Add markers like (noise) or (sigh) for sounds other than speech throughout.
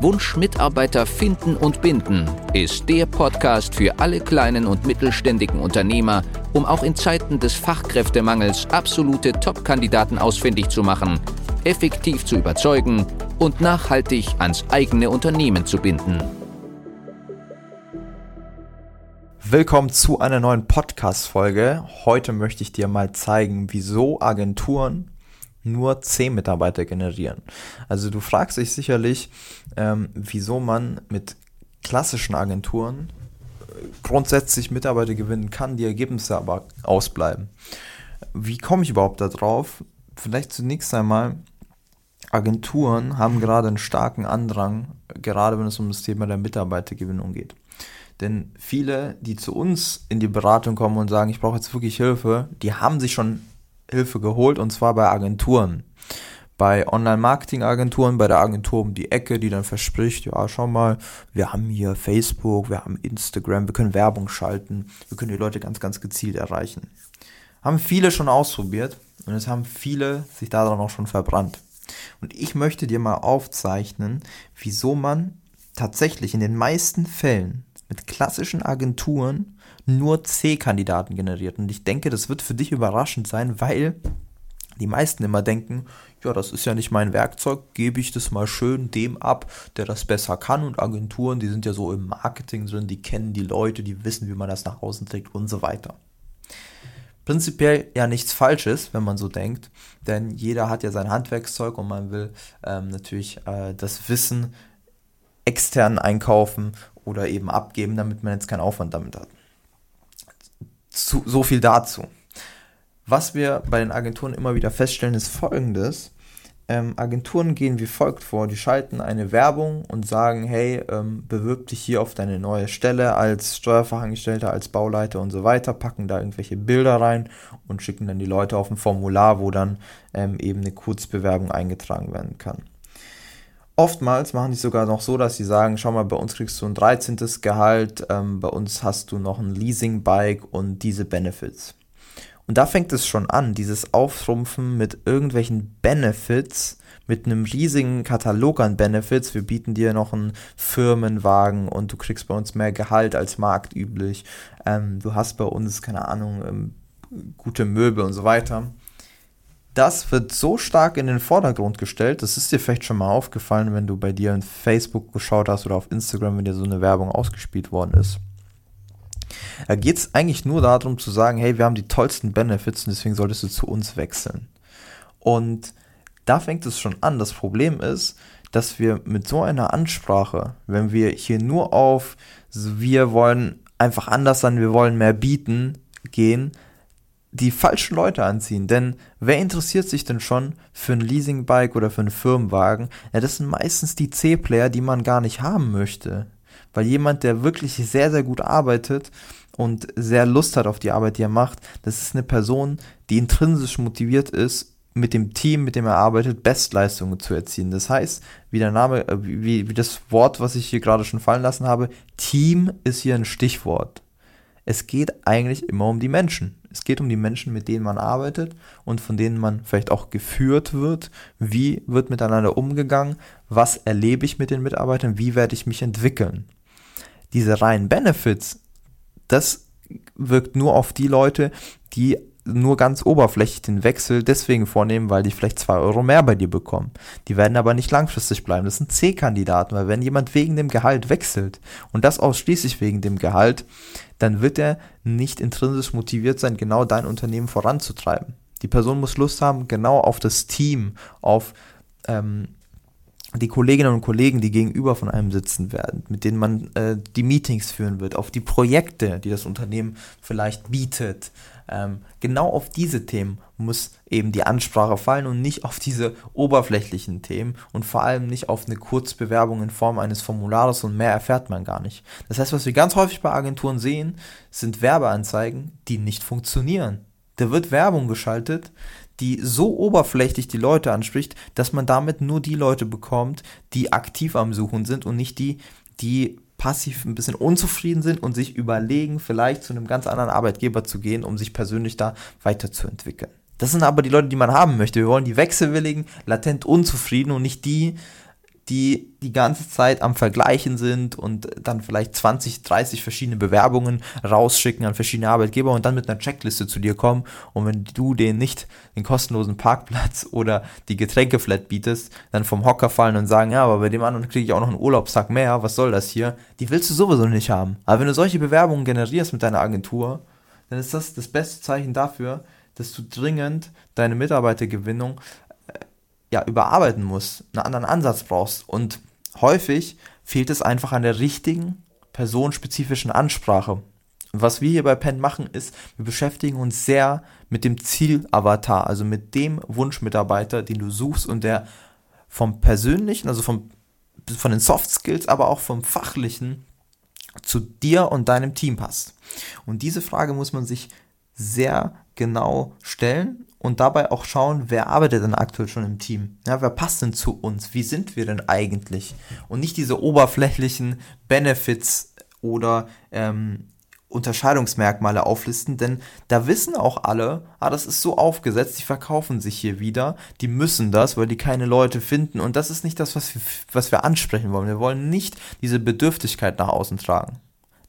Wunsch Mitarbeiter finden und binden ist der Podcast für alle kleinen und mittelständigen Unternehmer, um auch in Zeiten des Fachkräftemangels absolute Top-Kandidaten ausfindig zu machen, effektiv zu überzeugen und nachhaltig ans eigene Unternehmen zu binden. Willkommen zu einer neuen Podcast-Folge. Heute möchte ich dir mal zeigen, wieso Agenturen nur 10 Mitarbeiter generieren. Also du fragst dich sicherlich, ähm, wieso man mit klassischen Agenturen äh, grundsätzlich Mitarbeiter gewinnen kann, die Ergebnisse aber ausbleiben. Wie komme ich überhaupt darauf? Vielleicht zunächst einmal, Agenturen haben gerade einen starken Andrang, gerade wenn es um das Thema der Mitarbeitergewinnung geht. Denn viele, die zu uns in die Beratung kommen und sagen, ich brauche jetzt wirklich Hilfe, die haben sich schon Hilfe geholt und zwar bei Agenturen. Bei Online-Marketing-Agenturen, bei der Agentur um die Ecke, die dann verspricht, ja, schau mal, wir haben hier Facebook, wir haben Instagram, wir können Werbung schalten, wir können die Leute ganz, ganz gezielt erreichen. Haben viele schon ausprobiert und es haben viele sich daran auch schon verbrannt. Und ich möchte dir mal aufzeichnen, wieso man tatsächlich in den meisten Fällen mit klassischen Agenturen nur C-Kandidaten generiert. Und ich denke, das wird für dich überraschend sein, weil die meisten immer denken, ja, das ist ja nicht mein Werkzeug, gebe ich das mal schön dem ab, der das besser kann. Und Agenturen, die sind ja so im Marketing drin, die kennen die Leute, die wissen, wie man das nach außen trägt und so weiter. Prinzipiell ja nichts Falsches, wenn man so denkt, denn jeder hat ja sein Handwerkszeug und man will ähm, natürlich äh, das Wissen extern einkaufen oder eben abgeben, damit man jetzt keinen Aufwand damit hat. Zu, so viel dazu. Was wir bei den Agenturen immer wieder feststellen, ist folgendes. Ähm, Agenturen gehen wie folgt vor. Die schalten eine Werbung und sagen, hey, ähm, bewirb dich hier auf deine neue Stelle als Steuerfachangestellter, als Bauleiter und so weiter, packen da irgendwelche Bilder rein und schicken dann die Leute auf ein Formular, wo dann ähm, eben eine Kurzbewerbung eingetragen werden kann. Oftmals machen die sogar noch so, dass sie sagen, schau mal, bei uns kriegst du ein 13. Gehalt, ähm, bei uns hast du noch ein Leasing-Bike und diese Benefits. Und da fängt es schon an, dieses Auftrumpfen mit irgendwelchen Benefits, mit einem riesigen Katalog an Benefits. Wir bieten dir noch einen Firmenwagen und du kriegst bei uns mehr Gehalt als marktüblich. Ähm, du hast bei uns, keine Ahnung, ähm, gute Möbel und so weiter das wird so stark in den Vordergrund gestellt, das ist dir vielleicht schon mal aufgefallen, wenn du bei dir in Facebook geschaut hast oder auf Instagram, wenn dir so eine Werbung ausgespielt worden ist. Da geht es eigentlich nur darum zu sagen, hey, wir haben die tollsten Benefits und deswegen solltest du zu uns wechseln. Und da fängt es schon an. Das Problem ist, dass wir mit so einer Ansprache, wenn wir hier nur auf wir wollen einfach anders sein, wir wollen mehr bieten, gehen, die falschen Leute anziehen. Denn wer interessiert sich denn schon für ein Leasingbike oder für einen Firmenwagen? Ja, das sind meistens die C-Player, die man gar nicht haben möchte. Weil jemand, der wirklich sehr, sehr gut arbeitet und sehr Lust hat auf die Arbeit, die er macht, das ist eine Person, die intrinsisch motiviert ist, mit dem Team, mit dem er arbeitet, Bestleistungen zu erzielen. Das heißt, wie der Name, äh, wie, wie das Wort, was ich hier gerade schon fallen lassen habe, Team ist hier ein Stichwort. Es geht eigentlich immer um die Menschen. Es geht um die Menschen, mit denen man arbeitet und von denen man vielleicht auch geführt wird. Wie wird miteinander umgegangen? Was erlebe ich mit den Mitarbeitern? Wie werde ich mich entwickeln? Diese reinen Benefits, das wirkt nur auf die Leute, die nur ganz oberflächlich den Wechsel deswegen vornehmen, weil die vielleicht zwei Euro mehr bei dir bekommen. Die werden aber nicht langfristig bleiben. Das sind C-Kandidaten, weil wenn jemand wegen dem Gehalt wechselt und das ausschließlich wegen dem Gehalt, dann wird er nicht intrinsisch motiviert sein, genau dein Unternehmen voranzutreiben. Die Person muss Lust haben, genau auf das Team, auf ähm, die Kolleginnen und Kollegen, die gegenüber von einem sitzen werden, mit denen man äh, die Meetings führen wird, auf die Projekte, die das Unternehmen vielleicht bietet, genau auf diese Themen muss eben die Ansprache fallen und nicht auf diese oberflächlichen Themen und vor allem nicht auf eine Kurzbewerbung in Form eines Formulares und mehr erfährt man gar nicht. Das heißt, was wir ganz häufig bei Agenturen sehen, sind Werbeanzeigen, die nicht funktionieren. Da wird Werbung geschaltet, die so oberflächlich die Leute anspricht, dass man damit nur die Leute bekommt, die aktiv am Suchen sind und nicht die, die passiv ein bisschen unzufrieden sind und sich überlegen, vielleicht zu einem ganz anderen Arbeitgeber zu gehen, um sich persönlich da weiterzuentwickeln. Das sind aber die Leute, die man haben möchte. Wir wollen die wechselwilligen, latent unzufrieden und nicht die, die die ganze Zeit am Vergleichen sind und dann vielleicht 20, 30 verschiedene Bewerbungen rausschicken an verschiedene Arbeitgeber und dann mit einer Checkliste zu dir kommen. Und wenn du denen nicht den kostenlosen Parkplatz (laughs) oder die Getränkeflat bietest, dann vom Hocker fallen und sagen, ja, aber bei dem anderen kriege ich auch noch einen Urlaubstag mehr, was soll das hier? Die willst du sowieso nicht haben. Aber wenn du solche Bewerbungen generierst mit deiner Agentur, dann ist das das beste Zeichen dafür, dass du dringend deine Mitarbeitergewinnung ja, überarbeiten musst, einen anderen Ansatz brauchst. Und häufig fehlt es einfach an der richtigen, personenspezifischen Ansprache. Und was wir hier bei Penn machen, ist, wir beschäftigen uns sehr mit dem Zielavatar, also mit dem Wunschmitarbeiter, den du suchst und der vom persönlichen, also vom, von den Soft Skills, aber auch vom fachlichen zu dir und deinem Team passt. Und diese Frage muss man sich sehr genau stellen und dabei auch schauen, wer arbeitet denn aktuell schon im Team? Ja, wer passt denn zu uns? Wie sind wir denn eigentlich? Und nicht diese oberflächlichen Benefits oder ähm, Unterscheidungsmerkmale auflisten, denn da wissen auch alle, ah, das ist so aufgesetzt, die verkaufen sich hier wieder, die müssen das, weil die keine Leute finden und das ist nicht das, was wir, was wir ansprechen wollen. Wir wollen nicht diese Bedürftigkeit nach außen tragen.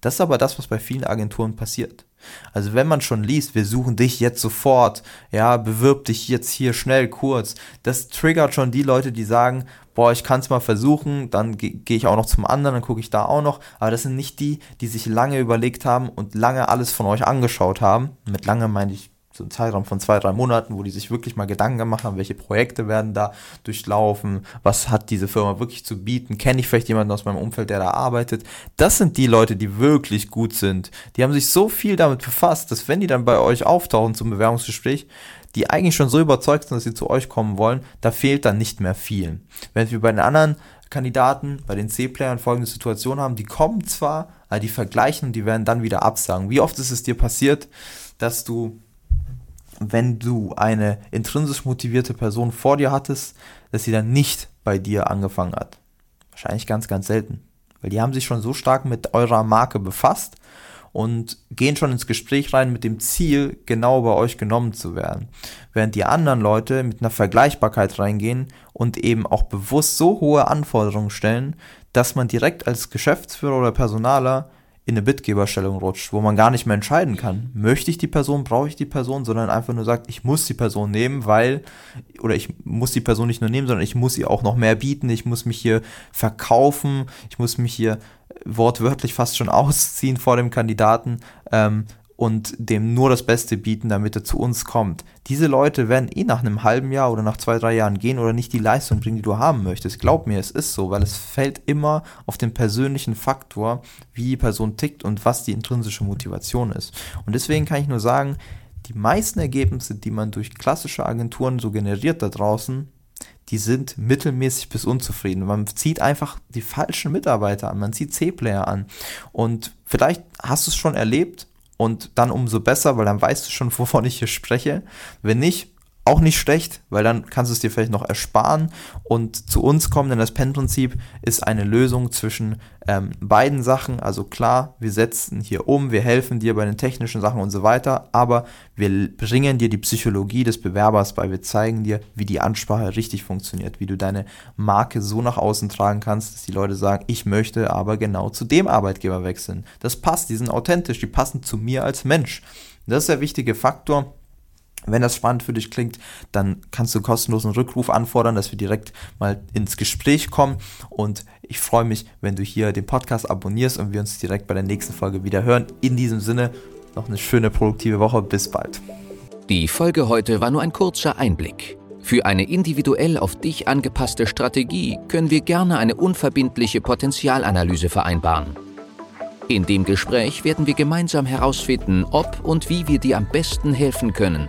Das ist aber das, was bei vielen Agenturen passiert. Also wenn man schon liest, wir suchen dich jetzt sofort, ja, bewirb dich jetzt hier schnell kurz, das triggert schon die Leute, die sagen, boah, ich kann es mal versuchen, dann gehe geh ich auch noch zum anderen, dann gucke ich da auch noch. Aber das sind nicht die, die sich lange überlegt haben und lange alles von euch angeschaut haben. Mit lange meine ich so einen Zeitraum von zwei, drei Monaten, wo die sich wirklich mal Gedanken gemacht haben, welche Projekte werden da durchlaufen, was hat diese Firma wirklich zu bieten, kenne ich vielleicht jemanden aus meinem Umfeld, der da arbeitet. Das sind die Leute, die wirklich gut sind. Die haben sich so viel damit befasst, dass wenn die dann bei euch auftauchen zum Bewerbungsgespräch, die eigentlich schon so überzeugt sind, dass sie zu euch kommen wollen, da fehlt dann nicht mehr viel. Wenn wir bei den anderen Kandidaten, bei den C-Playern folgende Situation haben, die kommen zwar, aber die vergleichen und die werden dann wieder absagen. Wie oft ist es dir passiert, dass du wenn du eine intrinsisch motivierte Person vor dir hattest, dass sie dann nicht bei dir angefangen hat. Wahrscheinlich ganz, ganz selten. Weil die haben sich schon so stark mit eurer Marke befasst und gehen schon ins Gespräch rein mit dem Ziel, genau bei euch genommen zu werden. Während die anderen Leute mit einer Vergleichbarkeit reingehen und eben auch bewusst so hohe Anforderungen stellen, dass man direkt als Geschäftsführer oder Personaler in eine Bittgeberstellung rutscht, wo man gar nicht mehr entscheiden kann, möchte ich die Person, brauche ich die Person, sondern einfach nur sagt, ich muss die Person nehmen, weil, oder ich muss die Person nicht nur nehmen, sondern ich muss ihr auch noch mehr bieten, ich muss mich hier verkaufen, ich muss mich hier wortwörtlich fast schon (laughs) ausziehen vor dem Kandidaten, ähm, und dem nur das Beste bieten, damit er zu uns kommt. Diese Leute werden eh nach einem halben Jahr oder nach zwei, drei Jahren gehen oder nicht die Leistung bringen, die du haben möchtest. Glaub mir, es ist so, weil es fällt immer auf den persönlichen Faktor, wie die Person tickt und was die intrinsische Motivation ist. Und deswegen kann ich nur sagen, die meisten Ergebnisse, die man durch klassische Agenturen so generiert da draußen, die sind mittelmäßig bis unzufrieden. Man zieht einfach die falschen Mitarbeiter an, man zieht C-Player an. Und vielleicht hast du es schon erlebt und dann umso besser, weil dann weißt du schon, (laughs) wovon ich hier spreche. Wenn nicht, auch nicht schlecht, weil dann kannst du es dir vielleicht noch ersparen und zu uns kommen, denn das PEN-Prinzip ist eine Lösung zwischen ähm, beiden Sachen. Also klar, wir setzen hier um, wir helfen dir bei den technischen Sachen und so weiter, aber wir bringen dir die Psychologie des Bewerbers bei, wir zeigen dir, wie die Ansprache richtig funktioniert, wie du deine Marke so nach außen tragen kannst, dass die Leute sagen, ich möchte aber genau zu dem Arbeitgeber wechseln. Das passt, die sind authentisch, die passen zu mir als Mensch. Das ist der wichtige Faktor wenn das spannend für dich klingt, dann kannst du kostenlosen Rückruf anfordern, dass wir direkt mal ins Gespräch kommen. Und ich freue mich, wenn du hier den Podcast abonnierst und wir uns direkt bei der nächsten Folge wieder hören. In diesem Sinne, noch eine schöne, produktive Woche. Bis bald. Die Folge heute war nur ein kurzer Einblick. Für eine individuell auf dich angepasste Strategie können wir gerne eine unverbindliche Potenzialanalyse vereinbaren. In dem Gespräch werden wir gemeinsam herausfinden, ob und wie wir dir am besten helfen können,